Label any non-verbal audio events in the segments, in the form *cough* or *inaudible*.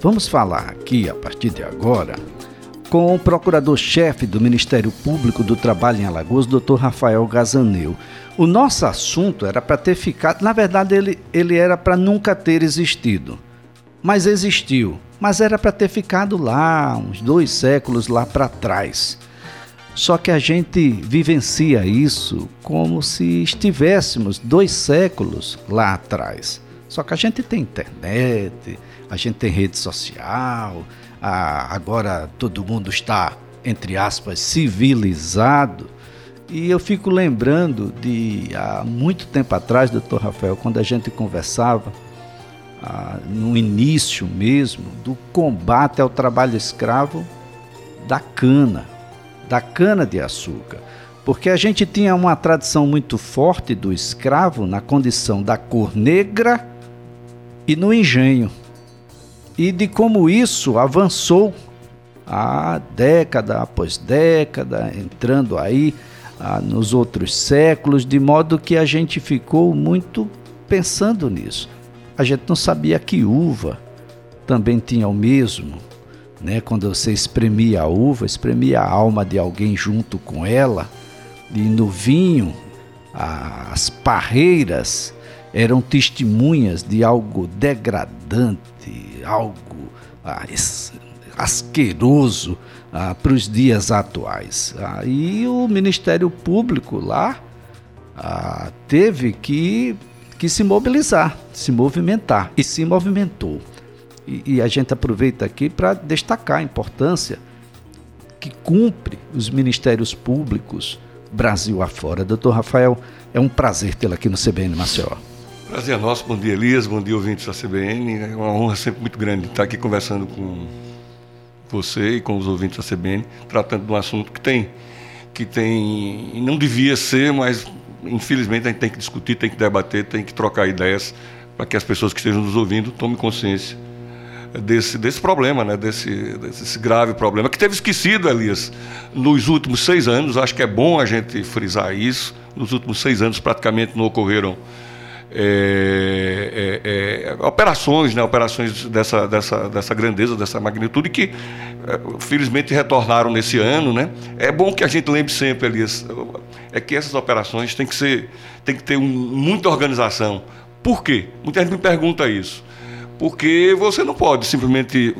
Vamos falar aqui, a partir de agora, com o procurador-chefe do Ministério Público do Trabalho em Alagoas, Dr. Rafael Gazaneu. O nosso assunto era para ter ficado, na verdade, ele, ele era para nunca ter existido, mas existiu. Mas era para ter ficado lá, uns dois séculos lá para trás. Só que a gente vivencia isso como se estivéssemos dois séculos lá atrás. Só que a gente tem internet, a gente tem rede social, a, agora todo mundo está, entre aspas, civilizado. E eu fico lembrando de há muito tempo atrás, doutor Rafael, quando a gente conversava, ah, no início mesmo, do combate ao trabalho escravo da cana, da cana de açúcar. Porque a gente tinha uma tradição muito forte do escravo na condição da cor negra e no engenho e de como isso avançou a década após década, entrando aí ah, nos outros séculos, de modo que a gente ficou muito pensando nisso. A gente não sabia que uva também tinha o mesmo, né? Quando você espremia a uva, espremia a alma de alguém junto com ela, e no vinho, as parreiras eram testemunhas de algo degradante, algo ah, asqueroso ah, para os dias atuais. Ah, e o Ministério Público lá ah, teve que, que se mobilizar, se movimentar, e se movimentou. E, e a gente aproveita aqui para destacar a importância que cumpre os ministérios públicos Brasil afora. Doutor Rafael, é um prazer tê-lo aqui no CBN Maceió. Prazer é nosso. Bom dia, Elias. Bom dia, ouvintes da CBN. É uma honra sempre muito grande estar aqui conversando com você e com os ouvintes da CBN, tratando de um assunto que tem, que tem, não devia ser, mas infelizmente a gente tem que discutir, tem que debater, tem que trocar ideias para que as pessoas que estejam nos ouvindo tomem consciência desse, desse problema, né? desse, desse grave problema, que teve esquecido, Elias, nos últimos seis anos. Acho que é bom a gente frisar isso. Nos últimos seis anos praticamente não ocorreram é, é, é, operações, né, operações dessa, dessa, dessa grandeza, dessa magnitude, que é, felizmente retornaram nesse ano. Né? É bom que a gente lembre sempre, Elias, é que essas operações têm que, ser, têm que ter um, muita organização. Por quê? Muita gente me pergunta isso. Porque você não pode simplesmente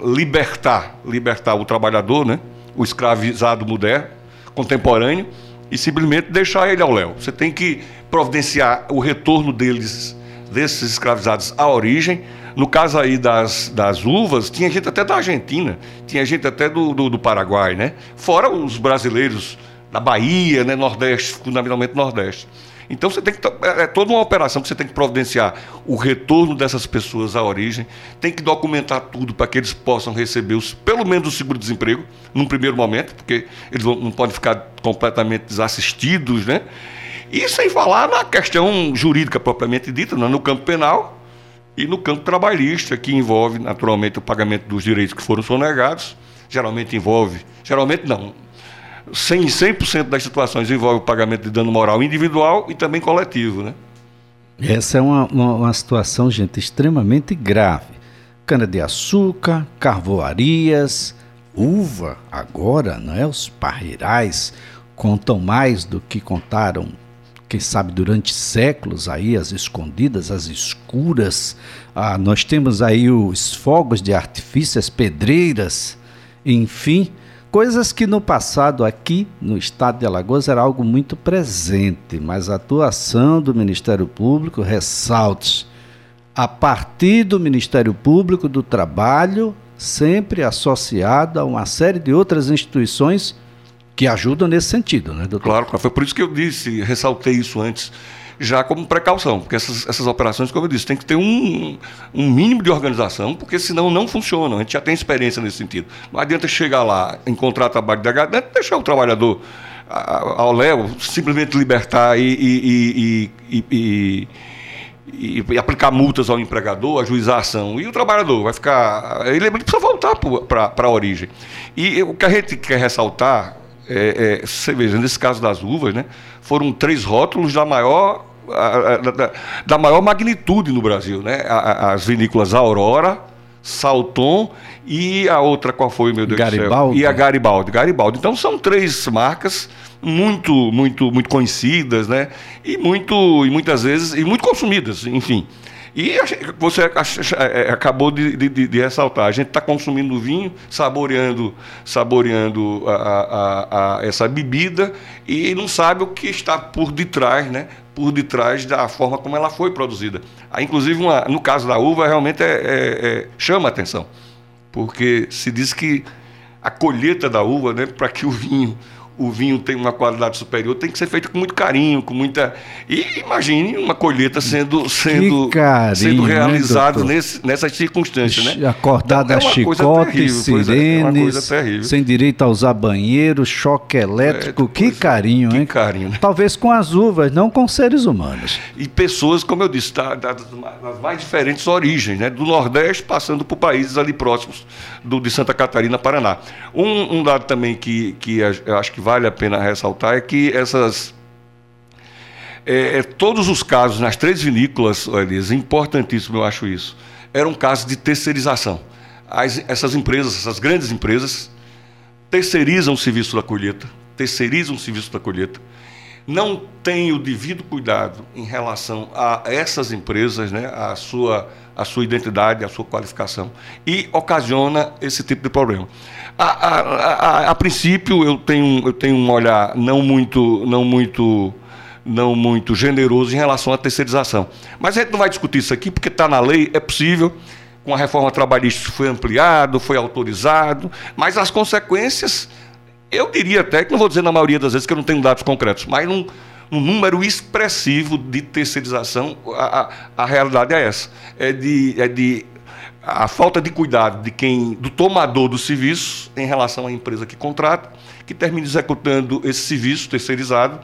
libertar, libertar o trabalhador, né? o escravizado moderno, contemporâneo, e simplesmente deixar ele ao léu. Você tem que providenciar o retorno deles, desses escravizados à origem. No caso aí das, das uvas, tinha gente até da Argentina, tinha gente até do, do, do Paraguai, né? Fora os brasileiros da Bahia, né? Nordeste, fundamentalmente Nordeste. Então você tem que é, é toda uma operação que você tem que providenciar o retorno dessas pessoas à origem, tem que documentar tudo para que eles possam receber os, pelo menos o seguro-desemprego num primeiro momento, porque eles não, podem ficar completamente desassistidos, né? E sem falar na questão jurídica propriamente dita, né? no campo penal e no campo trabalhista, que envolve naturalmente o pagamento dos direitos que foram sonegados, geralmente envolve, geralmente não, 100%, 100 das situações envolve o pagamento de dano moral individual e também coletivo, né? Essa é uma, uma, uma situação, gente, extremamente grave. Cana-de-açúcar, carvoarias, uva, agora, não é? Os parreirais contam mais do que contaram, quem sabe, durante séculos aí, as escondidas, as escuras. Ah, nós temos aí os fogos de artifício, as pedreiras, enfim Coisas que no passado aqui no estado de Alagoas era algo muito presente, mas a atuação do Ministério Público ressalta a partir do Ministério Público do Trabalho, sempre associado a uma série de outras instituições que ajudam nesse sentido, né, doutor? Claro, foi por isso que eu disse, ressaltei isso antes já como precaução, porque essas, essas operações, como eu disse, tem que ter um, um mínimo de organização, porque senão não funcionam. A gente já tem experiência nesse sentido. Não adianta chegar lá, encontrar trabalho de não deixar o trabalhador ao léu, simplesmente libertar e, e, e, e aplicar multas ao empregador, ajuizar a ação. E o trabalhador vai ficar. Ele precisa voltar para a origem. E o que a gente quer ressaltar, é, é, você veja, nesse caso das uvas, né, foram três rótulos da maior da, da, maior magnitude no Brasil, né? As vinícolas Aurora, Salton e a outra, qual foi, meu Deus Garibaldi. do céu? E a Garibaldi. Garibaldi. Então são três marcas muito, muito, muito conhecidas, né? E muito, e muitas vezes, e muito consumidas, enfim. E você é, acabou de, de, de ressaltar, a gente está consumindo vinho, saboreando, saboreando a, a, a, essa bebida e não sabe o que está por detrás, né? Por detrás da forma como ela foi produzida. Ah, inclusive, uma, no caso da uva, realmente é, é, é, chama atenção, porque se diz que a colheita da uva, né, para que o vinho o vinho tem uma qualidade superior, tem que ser feito com muito carinho, com muita. E imagine uma colheita sendo, sendo, carinho, sendo realizada né, nessas circunstâncias, né? Acordada então, é chicote, sirenes, é, sem direito a usar banheiro, choque elétrico. É, que carinho, que hein? carinho, né? Talvez com as uvas, não com seres humanos. E pessoas, como eu disse, das, das mais diferentes origens, né? Do Nordeste, passando por países ali próximos do, de Santa Catarina, Paraná. Um, um dado também que, que eu acho que vale a pena ressaltar é que essas. É, é, todos os casos nas três vinícolas, Elias, importantíssimo eu acho isso, eram casos de terceirização. As, essas empresas, essas grandes empresas, terceirizam o serviço da colheita, terceirizam o serviço da colheita, não têm o devido cuidado em relação a essas empresas, né, a sua a sua identidade, a sua qualificação, e ocasiona esse tipo de problema. A, a, a, a, princípio, eu tenho, eu tenho um olhar não muito, não muito, não muito generoso em relação à terceirização. Mas a gente não vai discutir isso aqui, porque está na lei, é possível. Com a reforma trabalhista foi ampliado, foi autorizado, mas as consequências, eu diria até, que não vou dizer na maioria das vezes que eu não tenho dados concretos, mas não um número expressivo de terceirização, a, a, a, realidade é essa. É de, é de a falta de cuidado de quem, do tomador do serviço em relação à empresa que contrata, que termina executando esse serviço terceirizado,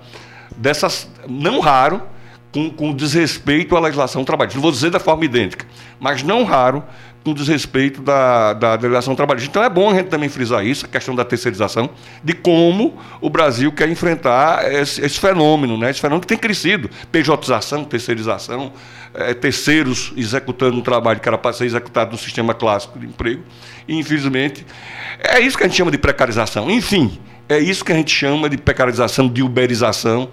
dessas, não raro, com, com desrespeito à legislação trabalhista. Não vou dizer da forma idêntica, mas não raro com desrespeito da, da delegação trabalhista. Então é bom a gente também frisar isso, a questão da terceirização, de como o Brasil quer enfrentar esse, esse fenômeno, né? esse fenômeno que tem crescido. PJização, terceirização, é, terceiros executando um trabalho que era para ser executado no sistema clássico de emprego. E, infelizmente, é isso que a gente chama de precarização. Enfim, é isso que a gente chama de precarização, de uberização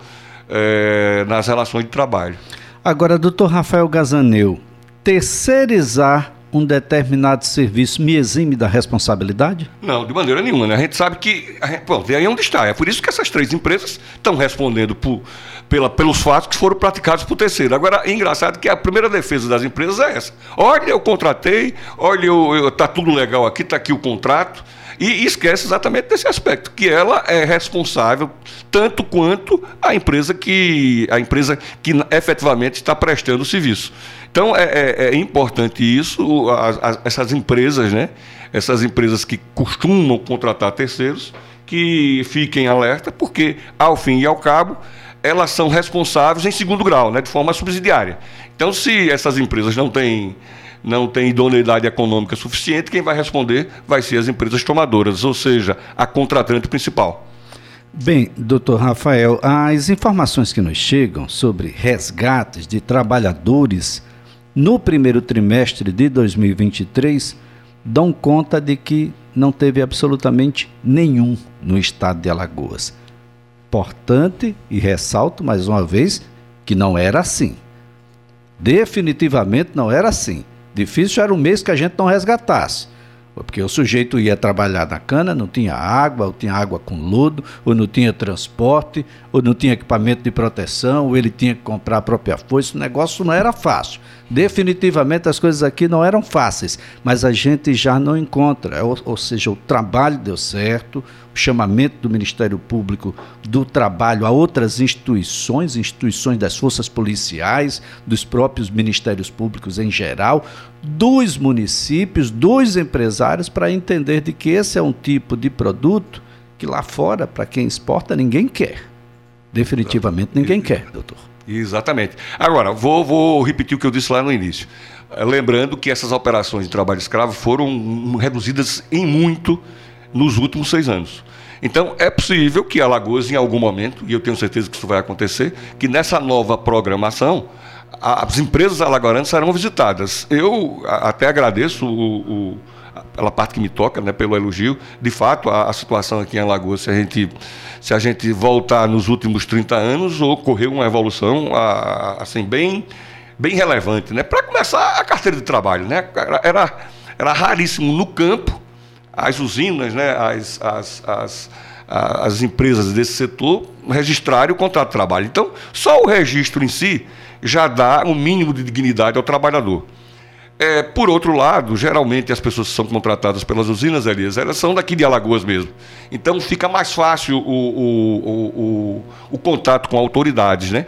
é, nas relações de trabalho. Agora, doutor Rafael Gazaneu, terceirizar um determinado serviço me exime da responsabilidade? Não, de maneira nenhuma. Né? A gente sabe que. Bom, aí onde está. É por isso que essas três empresas estão respondendo por, pela, pelos fatos que foram praticados por terceiro. Agora, é engraçado que a primeira defesa das empresas é essa. Olha, eu contratei, olha, está tudo legal aqui, está aqui o contrato. E esquece exatamente desse aspecto, que ela é responsável tanto quanto a empresa que, a empresa que efetivamente está prestando o serviço. Então é, é, é importante isso, as, as, essas empresas, né? Essas empresas que costumam contratar terceiros, que fiquem alerta, porque ao fim e ao cabo elas são responsáveis em segundo grau, né, de forma subsidiária. Então, se essas empresas não têm, não têm idoneidade econômica suficiente, quem vai responder vai ser as empresas tomadoras, ou seja, a contratante principal. Bem, doutor Rafael, as informações que nos chegam sobre resgates de trabalhadores no primeiro trimestre de 2023 dão conta de que não teve absolutamente nenhum no estado de Alagoas. Importante e ressalto mais uma vez que não era assim. Definitivamente não era assim. Difícil era um mês que a gente não resgatasse. Porque o sujeito ia trabalhar na cana, não tinha água, ou tinha água com lodo, ou não tinha transporte, ou não tinha equipamento de proteção, ou ele tinha que comprar a própria foice. O negócio não era fácil. Definitivamente as coisas aqui não eram fáceis, mas a gente já não encontra. Ou, ou seja, o trabalho deu certo, chamamento do Ministério Público do Trabalho a outras instituições, instituições das forças policiais, dos próprios ministérios públicos em geral, dos municípios, dos empresários, para entender de que esse é um tipo de produto que lá fora, para quem exporta, ninguém quer. Definitivamente ninguém quer, doutor. Exatamente. Agora, vou, vou repetir o que eu disse lá no início. Lembrando que essas operações de trabalho escravo foram reduzidas em muito nos últimos seis anos. Então, é possível que Alagoas, em algum momento, e eu tenho certeza que isso vai acontecer, que nessa nova programação, as empresas alagoanas serão visitadas. Eu até agradeço o, o, pela parte que me toca, né, pelo elogio. De fato, a, a, situação aqui em Alagoas, se a gente, se a gente voltar nos últimos 30 anos, ocorreu uma evolução assim, bem, bem relevante. Né? Para começar, a carteira de trabalho. Né? Era, era raríssimo no campo, as usinas, né, as, as, as as empresas desse setor registrarem o contrato de trabalho. Então, só o registro em si já dá um mínimo de dignidade ao trabalhador. É, por outro lado, geralmente as pessoas que são contratadas pelas usinas, Elias, elas são daqui de Alagoas mesmo. Então fica mais fácil o, o, o, o, contato com autoridades. Né?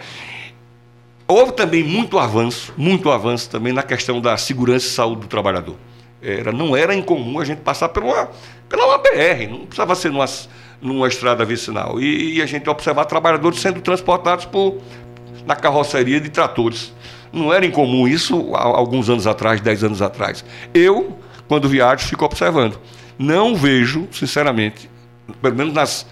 Houve também muito avanço, muito avanço também na questão da segurança e saúde do trabalhador. Era, não era incomum a gente passar pela, pela uma BR, não precisava ser numa, numa estrada vicinal. E, e, a gente observar trabalhadores sendo transportados por, na carroceria de tratores. Não era incomum isso há alguns anos atrás, dez anos atrás. Eu, quando viajo, fico observando. Não vejo, sinceramente, pelo menos nas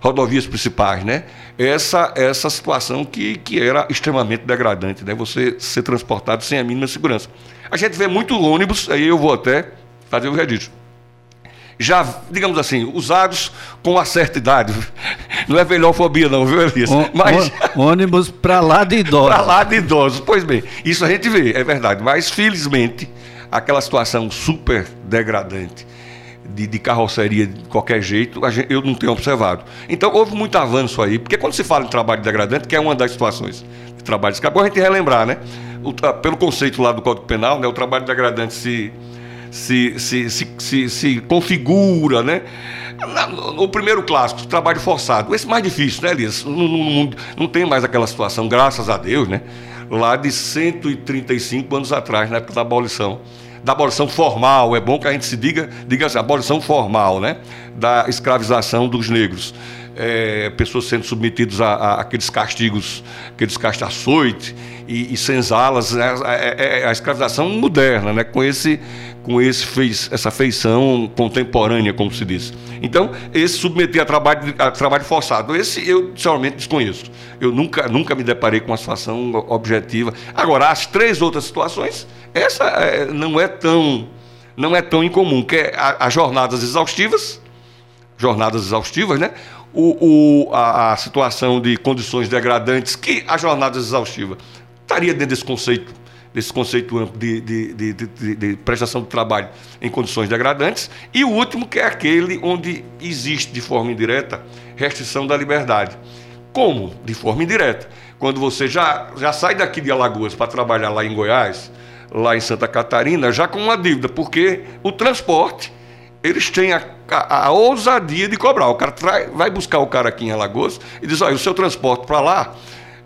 rodovias principais, né? Essa, essa situação que, que era extremamente degradante, né? Você ser transportado sem a mínima segurança. A gente vê muito ônibus, aí eu vou até fazer o registro. Já, digamos assim, usados com uma certa idade. Não é velhofobia, não, viu, Elias? O, Mas... ônibus para lá de idosos. para lá de idosos. Pois bem, isso a gente vê, é verdade. Mas, felizmente, aquela situação super degradante de, de, carroceria de qualquer jeito, gente, eu não tenho observado. Então, houve muito avanço aí, porque quando se fala em trabalho degradante, que é uma das situações de trabalho, acabou a gente relembrar, né? O, pelo conceito lá do Código Penal, né, o trabalho degradante se, se, se, se, se, se configura, né? No primeiro clássico, trabalho forçado. Esse mais difícil, né, Elias? Não, não, não, tem mais aquela situação, graças a Deus, né? Lá de 135 anos atrás, na época da abolição. Da abolição formal, é bom que a gente se diga, diga assim, abolição formal, né? Da escravização dos negros é, pessoas sendo submetidas a, a, aqueles castigos, aqueles castigos açoite e, e senzalas, né? é, é, a escravização moderna, né? com, esse, com esse fez, essa feição contemporânea, como se diz. Então, esse submeter a trabalho, a trabalho forçado, esse eu, sinceramente, desconheço. Eu nunca, nunca me deparei com uma situação objetiva. Agora, as três outras situações, essa é, não é tão não é tão incomum, que é as jornadas exaustivas, jornadas exaustivas, né? o, o, a, a, situação de condições degradantes, que a jornada exaustiva estaria dentro desse conceito, desse conceito amplo de, de, de, de, de prestação de trabalho em condições degradantes, e o último, que é aquele onde existe de forma indireta restrição da liberdade. Como? De forma indireta. Quando você já, já sai daqui de Alagoas para trabalhar lá em Goiás, lá em Santa Catarina, já com uma dívida, porque o transporte eles têm a, a, a, ousadia de cobrar. O cara trai, vai buscar o cara aqui em Alagoas e diz: olha, o seu transporte para lá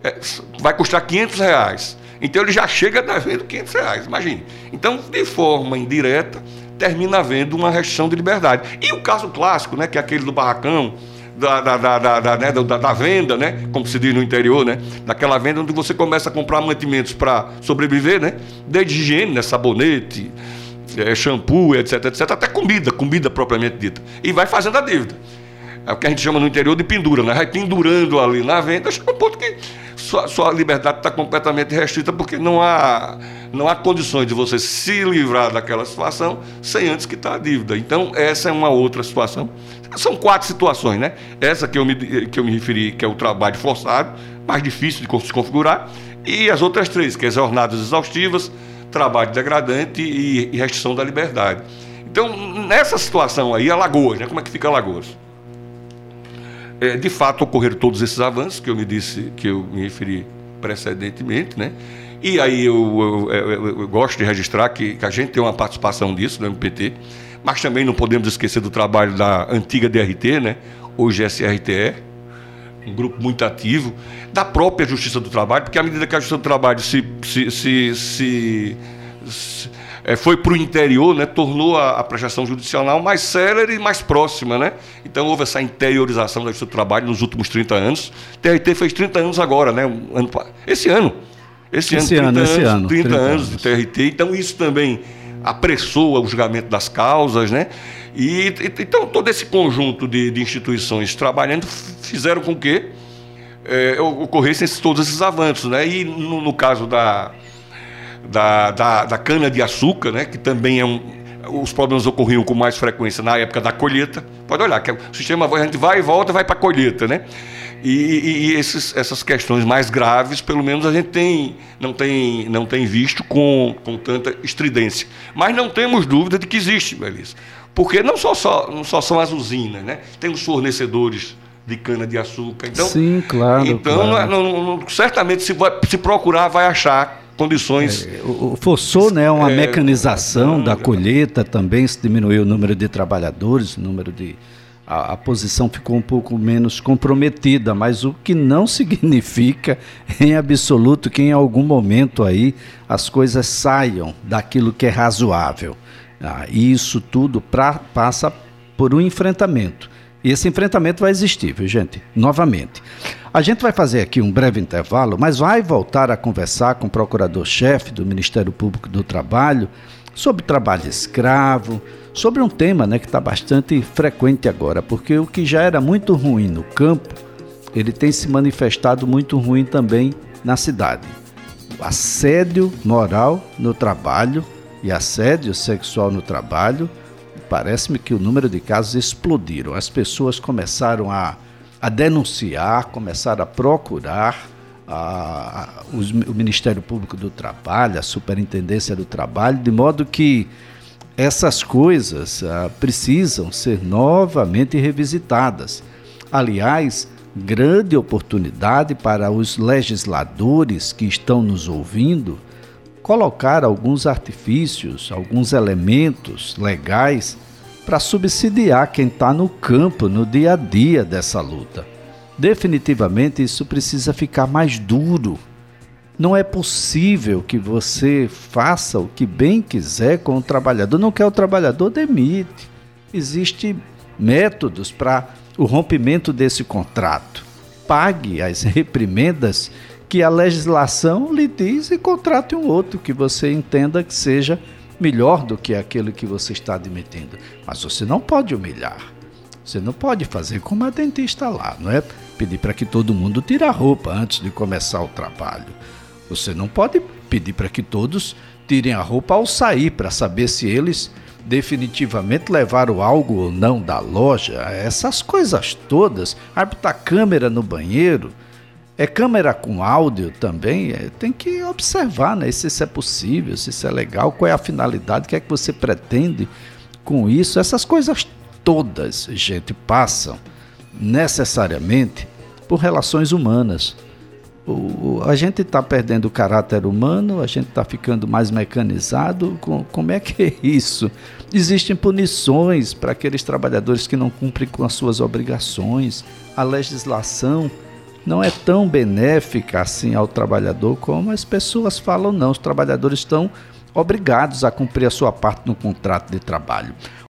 é, vai custar 500 reais. Então ele já chega devendo 500 reais, imagine. Então, de forma indireta, termina havendo uma restrição de liberdade. E o caso clássico, né, que é aquele do barracão, da, da, da, da, né, da, da, venda, né? Como se diz no interior, né? Daquela venda onde você começa a comprar mantimentos para sobreviver, né? Desde higiene, né? sabonete, é, shampoo, etc, etc, até comida, comida propriamente dita. E vai fazendo a dívida. É o que a gente chama no interior de pendura, né? Vai pendurando ali na venda, chega um ponto que sua, sua liberdade está completamente restrita porque não há, não há condições de você se livrar daquela situação sem antes quitar a dívida. Então, essa é uma outra situação. São quatro situações, né? Essa que eu me, que eu me referi, que é o trabalho forçado, mais difícil de se configurar, e as outras três, que é as jornadas exaustivas, trabalho degradante e, e restrição da liberdade. Então, nessa situação aí, Alagoas, né? como é que fica Alagoas? É, de fato, ocorreram todos esses avanços que eu me disse, que eu me referi precedentemente, né? E aí eu, eu, eu, eu gosto de registrar que, que, a gente tem uma participação disso no MPT, mas também não podemos esquecer do trabalho da antiga DRT, né? Hoje é SRTE, um grupo muito ativo, da própria Justiça do Trabalho, porque à medida que a Justiça do Trabalho se, se, se, se, se é, foi para o interior, né, tornou a, a, prestação judicial mais célere e mais próxima. Né? Então houve essa interiorização da Justiça do Trabalho nos últimos 30 anos. TRT fez 30 anos agora, né? ano, esse ano. Esse, esse ano, 30 ano, anos, esse ano, 30, 30 anos de TRT. Então isso também apressou o julgamento das causas, né? E, então todo esse conjunto de, de instituições trabalhando fizeram com que é, ocorressem todos esses avanços. Né? E no, no caso da, da, da, da cana-de-açúcar, né? que também é um, os problemas ocorriam com mais frequência na época da colheita. Pode olhar, que é o sistema a gente vai e volta, vai para a colheita, né? E, e, esses, essas questões mais graves, pelo menos a gente tem, não, tem, não tem visto com, com tanta estridência. Mas não temos dúvida de que existe, Melissa. Porque não só, só, não só são as usinas, né? Tem os fornecedores de cana-de-açúcar. Então, Sim, claro. Então, claro. Não, não, certamente, se, vai, se procurar, vai achar condições. É, forçou né, uma é, mecanização não, da colheita também, se diminuiu o número de trabalhadores, o número de. A, a, posição ficou um pouco menos comprometida, mas o que não *laughs* significa em absoluto que em algum momento aí as coisas saiam daquilo que é razoável. Ah, e isso tudo pra, passa por um enfrentamento. E esse enfrentamento vai existir, viu, gente? Novamente. A gente vai fazer aqui um breve intervalo, mas vai voltar a conversar com o procurador-chefe do Ministério Público do Trabalho sobre trabalho escravo, sobre um tema né, que está bastante frequente agora, porque o que já era muito ruim no campo, ele tem se manifestado muito ruim também na cidade. O assédio moral no trabalho e assédio sexual no trabalho, parece-me que o número de casos explodiram. As pessoas começaram a a denunciar, começaram a procurar a, a, o Ministério Público do Trabalho, a Superintendência do Trabalho, de modo que essas coisas ah, precisam ser novamente revisitadas. Aliás, grande oportunidade para os legisladores que estão nos ouvindo colocar alguns artifícios, alguns elementos legais para subsidiar quem está no campo, no dia a dia dessa luta. Definitivamente isso precisa ficar mais duro. Não é possível que você faça o que bem quiser com o trabalhador. Não quer o trabalhador, demite. Existem métodos para o rompimento desse contrato. Pague as *laughs* reprimendas que a legislação lhe diz e contrate um outro que você entenda que seja melhor do que aquele que você está admitindo. Mas você não pode humilhar. Você não pode fazer como a dentista lá, não é? Pedir para que todo mundo tire a roupa antes de começar o trabalho. Você não pode pedir para que todos tirem a roupa ao sair para saber se eles definitivamente levaram algo ou não da loja. Essas coisas todas. Arbitrar câmera no banheiro é câmera com áudio também, é, tem que observar né, se isso é possível, se isso é legal, qual é a finalidade, o que é que você pretende com isso. Essas coisas todas, gente, passam necessariamente por relações humanas. O, a gente está perdendo o caráter humano, a gente está ficando mais mecanizado. Com, como é que é isso? Existem punições para aqueles trabalhadores que não cumprem com as suas obrigações. A legislação não é tão benéfica assim ao trabalhador como as pessoas falam, não. Os trabalhadores estão obrigados a cumprir a sua parte no contrato de trabalho.